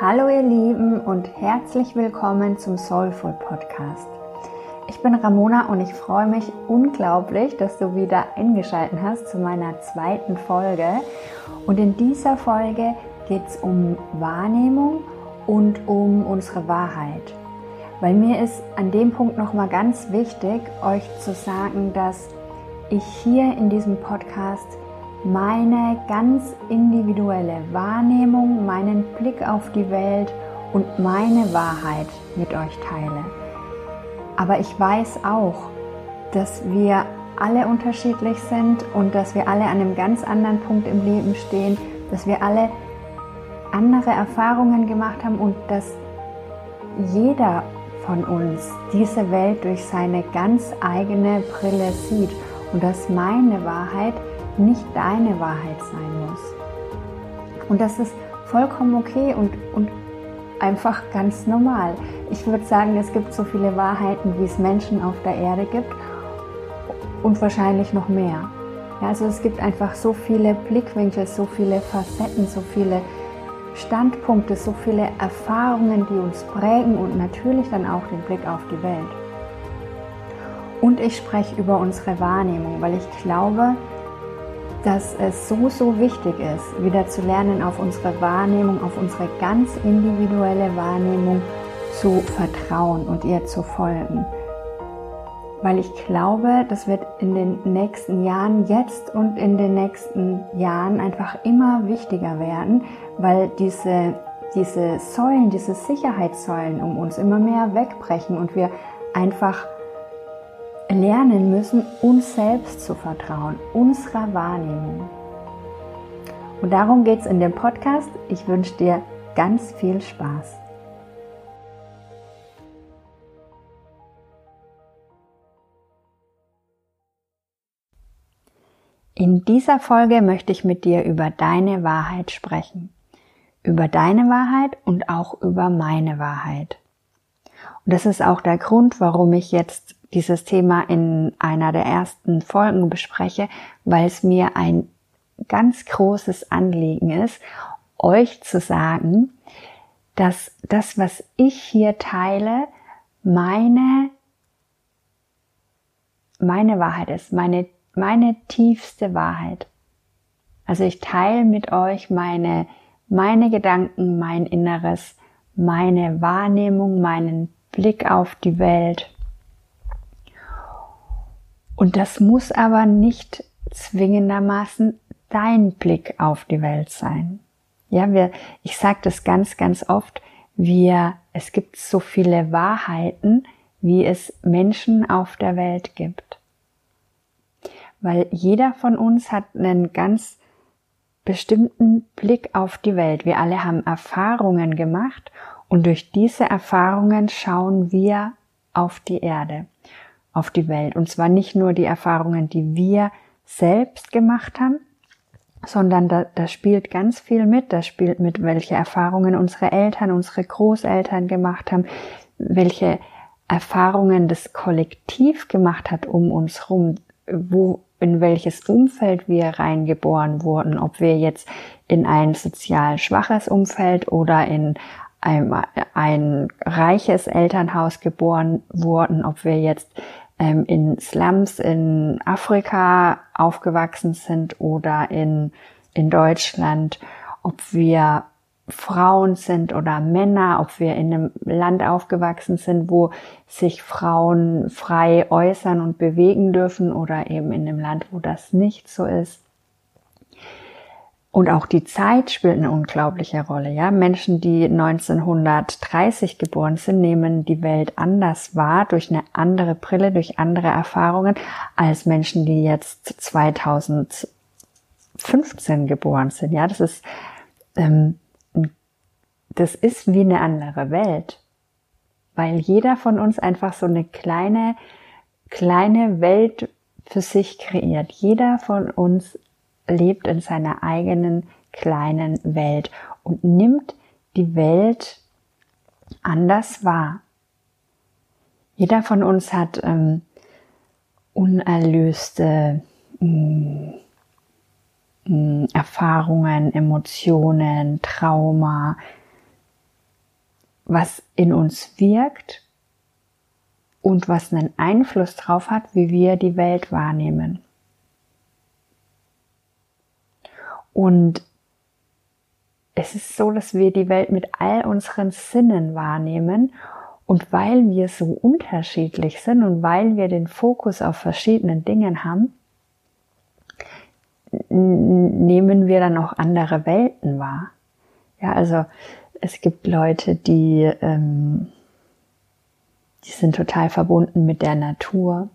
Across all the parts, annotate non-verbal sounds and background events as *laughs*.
Hallo ihr Lieben und herzlich willkommen zum Soulful Podcast. Ich bin Ramona und ich freue mich unglaublich, dass du wieder eingeschaltet hast zu meiner zweiten Folge. Und in dieser Folge geht es um Wahrnehmung und um unsere Wahrheit. Weil mir ist an dem Punkt nochmal ganz wichtig, euch zu sagen, dass ich hier in diesem Podcast meine ganz individuelle Wahrnehmung, meinen Blick auf die Welt und meine Wahrheit mit euch teile. Aber ich weiß auch, dass wir alle unterschiedlich sind und dass wir alle an einem ganz anderen Punkt im Leben stehen, dass wir alle andere Erfahrungen gemacht haben und dass jeder von uns diese Welt durch seine ganz eigene Brille sieht und dass meine Wahrheit nicht deine Wahrheit sein muss. Und das ist vollkommen okay und, und einfach ganz normal. Ich würde sagen, es gibt so viele Wahrheiten, wie es Menschen auf der Erde gibt und wahrscheinlich noch mehr. Ja, also es gibt einfach so viele Blickwinkel, so viele Facetten, so viele Standpunkte, so viele Erfahrungen, die uns prägen und natürlich dann auch den Blick auf die Welt. Und ich spreche über unsere Wahrnehmung, weil ich glaube, dass es so, so wichtig ist, wieder zu lernen, auf unsere Wahrnehmung, auf unsere ganz individuelle Wahrnehmung zu vertrauen und ihr zu folgen. Weil ich glaube, das wird in den nächsten Jahren, jetzt und in den nächsten Jahren einfach immer wichtiger werden, weil diese, diese Säulen, diese Sicherheitssäulen um uns immer mehr wegbrechen und wir einfach lernen müssen, uns selbst zu vertrauen, unserer Wahrnehmung. Und darum geht es in dem Podcast. Ich wünsche dir ganz viel Spaß. In dieser Folge möchte ich mit dir über deine Wahrheit sprechen. Über deine Wahrheit und auch über meine Wahrheit. Und das ist auch der Grund, warum ich jetzt dieses Thema in einer der ersten Folgen bespreche, weil es mir ein ganz großes Anliegen ist, euch zu sagen, dass das, was ich hier teile, meine, meine Wahrheit ist, meine, meine tiefste Wahrheit. Also ich teile mit euch meine, meine Gedanken, mein Inneres, meine Wahrnehmung, meinen Blick auf die Welt, und das muss aber nicht zwingendermaßen dein Blick auf die Welt sein. Ja, wir, ich sage das ganz, ganz oft, wir, es gibt so viele Wahrheiten, wie es Menschen auf der Welt gibt. Weil jeder von uns hat einen ganz bestimmten Blick auf die Welt. Wir alle haben Erfahrungen gemacht und durch diese Erfahrungen schauen wir auf die Erde auf die Welt. Und zwar nicht nur die Erfahrungen, die wir selbst gemacht haben, sondern da, da spielt ganz viel mit. Da spielt mit, welche Erfahrungen unsere Eltern, unsere Großeltern gemacht haben, welche Erfahrungen das Kollektiv gemacht hat um uns rum, wo, in welches Umfeld wir reingeboren wurden, ob wir jetzt in ein sozial schwaches Umfeld oder in ein, ein reiches Elternhaus geboren wurden, ob wir jetzt ähm, in Slums in Afrika aufgewachsen sind oder in, in Deutschland, ob wir Frauen sind oder Männer, ob wir in einem Land aufgewachsen sind, wo sich Frauen frei äußern und bewegen dürfen oder eben in einem Land, wo das nicht so ist. Und auch die Zeit spielt eine unglaubliche Rolle. Ja, Menschen, die 1930 geboren sind, nehmen die Welt anders wahr durch eine andere Brille, durch andere Erfahrungen als Menschen, die jetzt 2015 geboren sind. Ja, das ist ähm, das ist wie eine andere Welt, weil jeder von uns einfach so eine kleine kleine Welt für sich kreiert. Jeder von uns lebt in seiner eigenen kleinen Welt und nimmt die Welt anders wahr. Jeder von uns hat ähm, unerlöste mm, mm, Erfahrungen, Emotionen, Trauma, was in uns wirkt und was einen Einfluss drauf hat, wie wir die Welt wahrnehmen. Und es ist so, dass wir die Welt mit all unseren Sinnen wahrnehmen und weil wir so unterschiedlich sind und weil wir den Fokus auf verschiedenen Dingen haben, nehmen wir dann auch andere Welten wahr. Ja, also es gibt Leute, die, ähm, die sind total verbunden mit der Natur.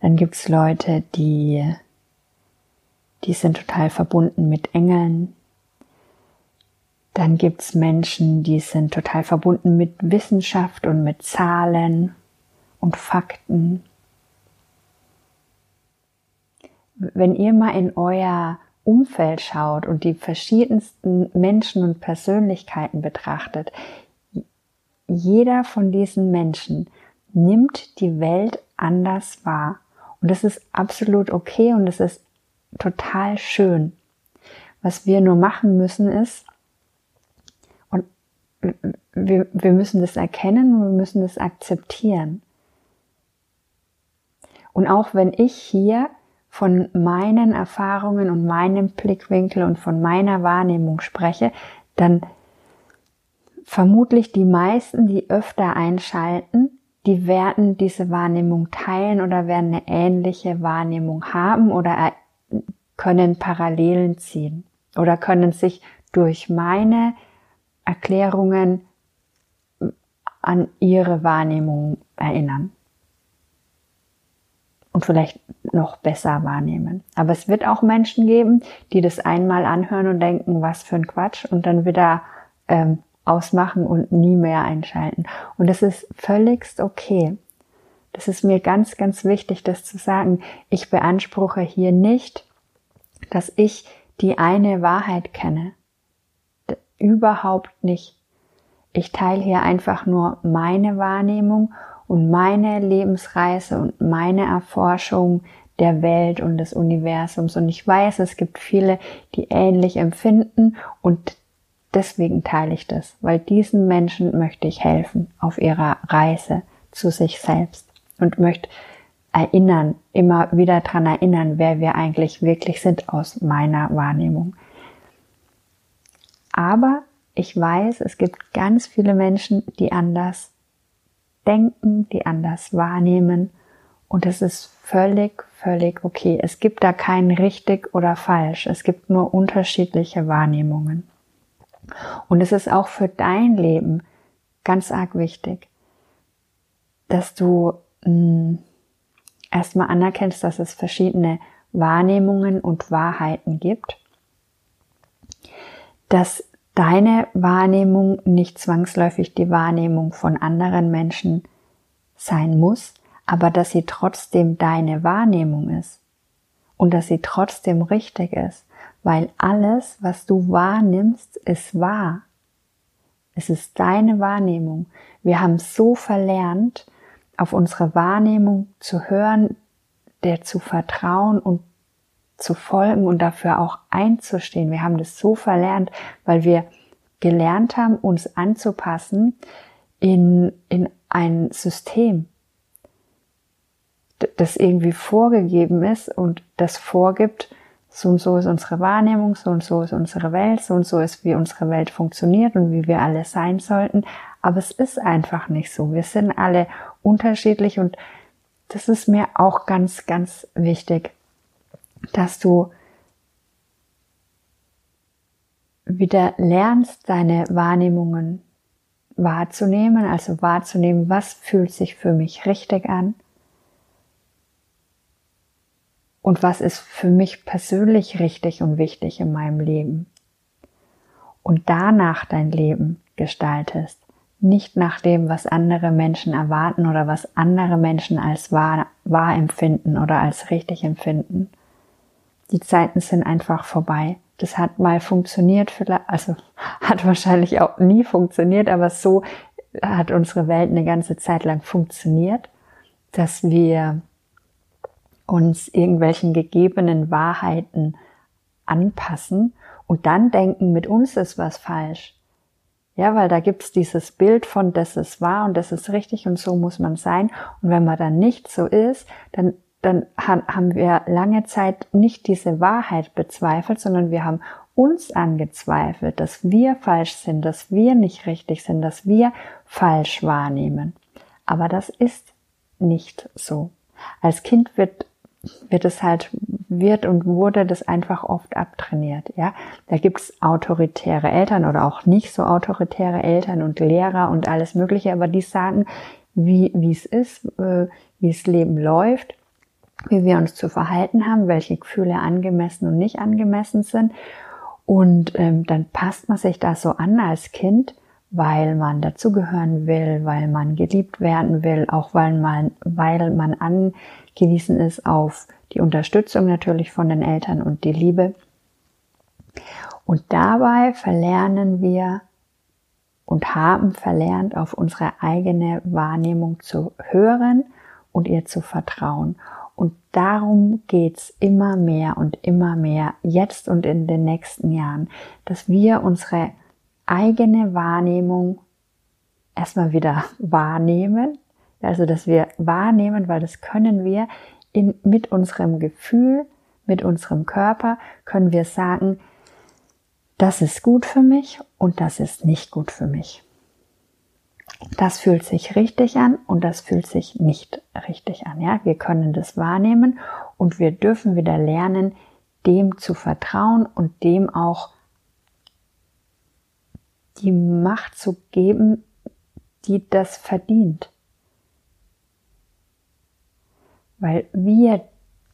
Dann gibt's Leute, die, die sind total verbunden mit Engeln. Dann gibt's Menschen, die sind total verbunden mit Wissenschaft und mit Zahlen und Fakten. Wenn ihr mal in euer Umfeld schaut und die verschiedensten Menschen und Persönlichkeiten betrachtet, jeder von diesen Menschen nimmt die Welt anders wahr. Und das ist absolut okay und es ist total schön. Was wir nur machen müssen ist, wir, wir müssen das erkennen und wir müssen das akzeptieren. Und auch wenn ich hier von meinen Erfahrungen und meinem Blickwinkel und von meiner Wahrnehmung spreche, dann vermutlich die meisten, die öfter einschalten, die werden diese Wahrnehmung teilen oder werden eine ähnliche Wahrnehmung haben oder können Parallelen ziehen oder können sich durch meine Erklärungen an ihre Wahrnehmung erinnern. Und vielleicht noch besser wahrnehmen. Aber es wird auch Menschen geben, die das einmal anhören und denken, was für ein Quatsch, und dann wieder ähm, ausmachen und nie mehr einschalten. Und das ist völligst okay. Das ist mir ganz, ganz wichtig, das zu sagen. Ich beanspruche hier nicht, dass ich die eine Wahrheit kenne. Überhaupt nicht. Ich teile hier einfach nur meine Wahrnehmung und meine Lebensreise und meine Erforschung der Welt und des Universums. Und ich weiß, es gibt viele, die ähnlich empfinden und deswegen teile ich das, weil diesen Menschen möchte ich helfen auf ihrer Reise zu sich selbst und möchte erinnern, immer wieder dran erinnern, wer wir eigentlich wirklich sind aus meiner Wahrnehmung. Aber ich weiß, es gibt ganz viele Menschen, die anders denken, die anders wahrnehmen und es ist völlig, völlig okay. Es gibt da kein richtig oder falsch. Es gibt nur unterschiedliche Wahrnehmungen. Und es ist auch für dein Leben ganz arg wichtig, dass du erstmal anerkennst, dass es verschiedene Wahrnehmungen und Wahrheiten gibt, dass deine Wahrnehmung nicht zwangsläufig die Wahrnehmung von anderen Menschen sein muss, aber dass sie trotzdem deine Wahrnehmung ist und dass sie trotzdem richtig ist, weil alles, was du wahrnimmst, ist wahr. Es ist deine Wahrnehmung. Wir haben so verlernt, auf unsere Wahrnehmung zu hören, der zu vertrauen und zu folgen und dafür auch einzustehen. Wir haben das so verlernt, weil wir gelernt haben, uns anzupassen in, in ein System, das irgendwie vorgegeben ist und das vorgibt, so und so ist unsere Wahrnehmung, so und so ist unsere Welt, so und so ist, wie unsere Welt funktioniert und wie wir alle sein sollten. Aber es ist einfach nicht so. Wir sind alle unterschiedlich und das ist mir auch ganz, ganz wichtig, dass du wieder lernst, deine Wahrnehmungen wahrzunehmen, also wahrzunehmen, was fühlt sich für mich richtig an und was ist für mich persönlich richtig und wichtig in meinem Leben. Und danach dein Leben gestaltest, nicht nach dem, was andere Menschen erwarten oder was andere Menschen als wahr, wahr empfinden oder als richtig empfinden. Die Zeiten sind einfach vorbei. Das hat mal funktioniert, also *laughs* hat wahrscheinlich auch nie funktioniert, aber so hat unsere Welt eine ganze Zeit lang funktioniert, dass wir uns irgendwelchen gegebenen Wahrheiten anpassen und dann denken, mit uns ist was falsch. Ja, weil da gibt's dieses Bild von, das ist wahr und das ist richtig und so muss man sein. Und wenn man dann nicht so ist, dann, dann haben wir lange Zeit nicht diese Wahrheit bezweifelt, sondern wir haben uns angezweifelt, dass wir falsch sind, dass wir nicht richtig sind, dass wir falsch wahrnehmen. Aber das ist nicht so. Als Kind wird wird es halt, wird und wurde das einfach oft abtrainiert, ja. Da gibt's autoritäre Eltern oder auch nicht so autoritäre Eltern und Lehrer und alles Mögliche, aber die sagen, wie, wie es ist, äh, wie das Leben läuft, wie wir uns zu verhalten haben, welche Gefühle angemessen und nicht angemessen sind. Und ähm, dann passt man sich da so an als Kind, weil man dazugehören will, weil man geliebt werden will, auch weil man, weil man an gewiesen ist auf die Unterstützung natürlich von den Eltern und die Liebe. Und dabei verlernen wir und haben verlernt, auf unsere eigene Wahrnehmung zu hören und ihr zu vertrauen. Und darum geht's immer mehr und immer mehr jetzt und in den nächsten Jahren, dass wir unsere eigene Wahrnehmung erstmal wieder *laughs* wahrnehmen, also, dass wir wahrnehmen, weil das können wir in, mit unserem Gefühl, mit unserem Körper, können wir sagen, das ist gut für mich und das ist nicht gut für mich. Das fühlt sich richtig an und das fühlt sich nicht richtig an. Ja, wir können das wahrnehmen und wir dürfen wieder lernen, dem zu vertrauen und dem auch die Macht zu geben, die das verdient weil wir,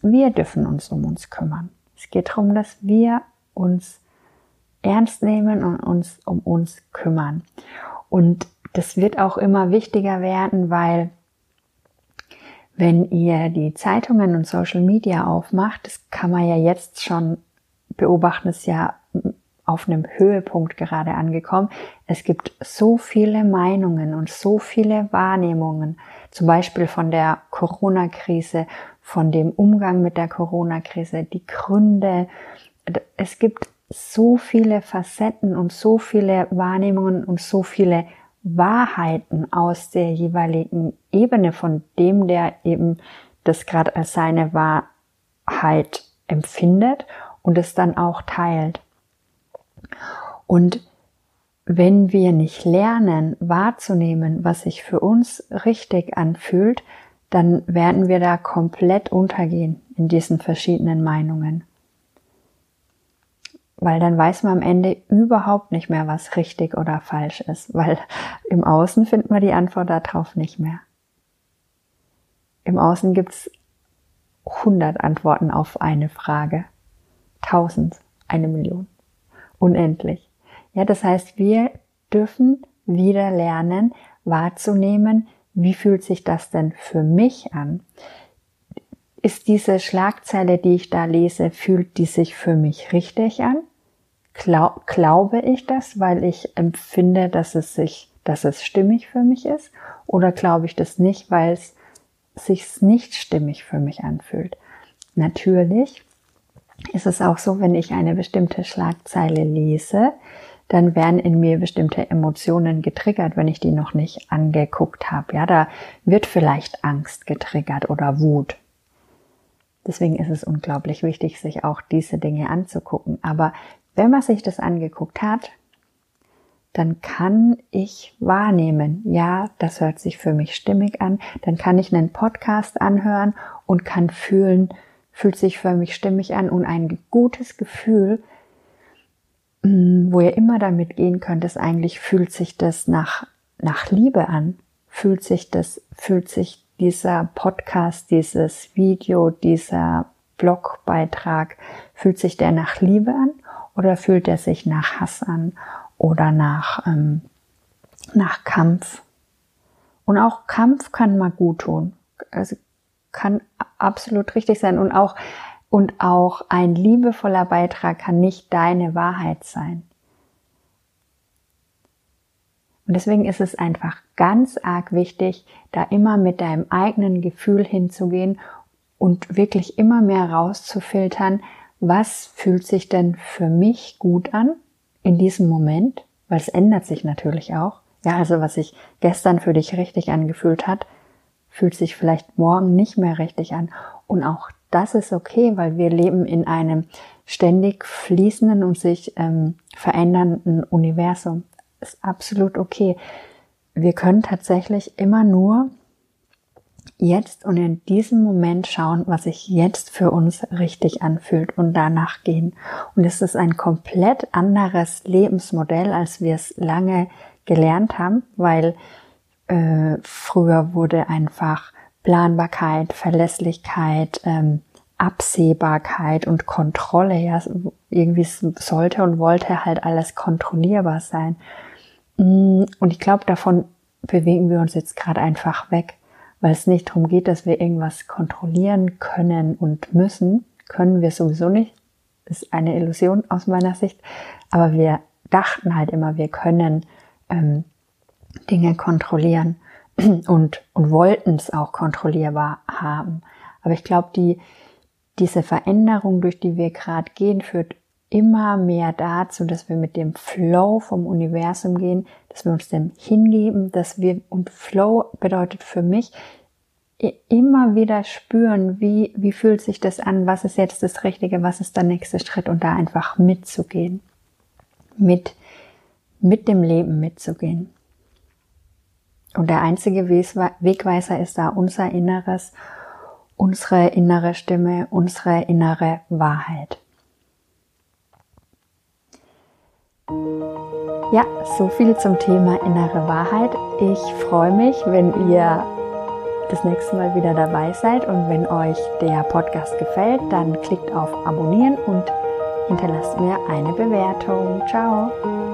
wir dürfen uns um uns kümmern. Es geht darum, dass wir uns ernst nehmen und uns um uns kümmern. Und das wird auch immer wichtiger werden, weil wenn ihr die Zeitungen und Social Media aufmacht, das kann man ja jetzt schon beobachten, ist ja auf einem Höhepunkt gerade angekommen. Es gibt so viele Meinungen und so viele Wahrnehmungen, zum Beispiel von der Corona-Krise, von dem Umgang mit der Corona-Krise, die Gründe. Es gibt so viele Facetten und so viele Wahrnehmungen und so viele Wahrheiten aus der jeweiligen Ebene von dem, der eben das gerade als seine Wahrheit empfindet und es dann auch teilt. Und wenn wir nicht lernen wahrzunehmen, was sich für uns richtig anfühlt, dann werden wir da komplett untergehen in diesen verschiedenen Meinungen. Weil dann weiß man am Ende überhaupt nicht mehr, was richtig oder falsch ist, weil im Außen findet man die Antwort darauf nicht mehr. Im Außen gibt's 100 Antworten auf eine Frage, 1000, eine Million unendlich. Ja, das heißt, wir dürfen wieder lernen, wahrzunehmen, wie fühlt sich das denn für mich an? Ist diese Schlagzeile, die ich da lese, fühlt die sich für mich richtig an? Glaub, glaube ich das, weil ich empfinde, dass es sich, dass es stimmig für mich ist? Oder glaube ich das nicht, weil es sich nicht stimmig für mich anfühlt? Natürlich ist es auch so, wenn ich eine bestimmte Schlagzeile lese, dann werden in mir bestimmte Emotionen getriggert, wenn ich die noch nicht angeguckt habe. Ja, da wird vielleicht Angst getriggert oder Wut. Deswegen ist es unglaublich wichtig, sich auch diese Dinge anzugucken. Aber wenn man sich das angeguckt hat, dann kann ich wahrnehmen, ja, das hört sich für mich stimmig an. Dann kann ich einen Podcast anhören und kann fühlen, fühlt sich für mich stimmig an und ein gutes Gefühl, mm, wo ihr immer damit gehen könnt, ist eigentlich fühlt sich das nach, nach Liebe an. Fühlt sich das, fühlt sich dieser Podcast, dieses Video, dieser Blogbeitrag, fühlt sich der nach Liebe an oder fühlt er sich nach Hass an oder nach, ähm, nach Kampf? Und auch Kampf kann mal gut tun. Also kann absolut richtig sein und auch, und auch ein liebevoller Beitrag kann nicht deine Wahrheit sein. Und deswegen ist es einfach ganz arg wichtig, da immer mit deinem eigenen Gefühl hinzugehen und wirklich immer mehr rauszufiltern, was fühlt sich denn für mich gut an in diesem Moment weil es ändert sich natürlich auch. Ja, also was sich gestern für dich richtig angefühlt hat, fühlt sich vielleicht morgen nicht mehr richtig an. Und auch das ist okay, weil wir leben in einem ständig fließenden und sich ähm, verändernden Universum. Ist absolut okay. Wir können tatsächlich immer nur jetzt und in diesem Moment schauen, was sich jetzt für uns richtig anfühlt und danach gehen. Und es ist ein komplett anderes Lebensmodell, als wir es lange gelernt haben, weil äh, früher wurde einfach Planbarkeit, Verlässlichkeit, ähm, Absehbarkeit und Kontrolle, ja, irgendwie sollte und wollte halt alles kontrollierbar sein. Mm, und ich glaube, davon bewegen wir uns jetzt gerade einfach weg weil es nicht darum geht, dass wir irgendwas kontrollieren können und müssen. Können wir sowieso nicht. Ist eine Illusion aus meiner Sicht. Aber wir dachten halt immer, wir können ähm, Dinge kontrollieren *clears throat* und, und wollten es auch kontrollierbar haben. Aber ich glaube, die, diese Veränderung, durch die wir gerade gehen, führt immer mehr dazu, dass wir mit dem Flow vom Universum gehen, dass wir uns dem hingeben, dass wir, und Flow bedeutet für mich, immer wieder spüren, wie, wie fühlt sich das an, was ist jetzt das Richtige, was ist der nächste Schritt und da einfach mitzugehen, mit, mit dem Leben mitzugehen. Und der einzige Wegweiser ist da unser Inneres, unsere innere Stimme, unsere innere Wahrheit. Ja, so viel zum Thema innere Wahrheit. Ich freue mich, wenn ihr das nächste Mal wieder dabei seid und wenn euch der Podcast gefällt, dann klickt auf Abonnieren und hinterlasst mir eine Bewertung. Ciao!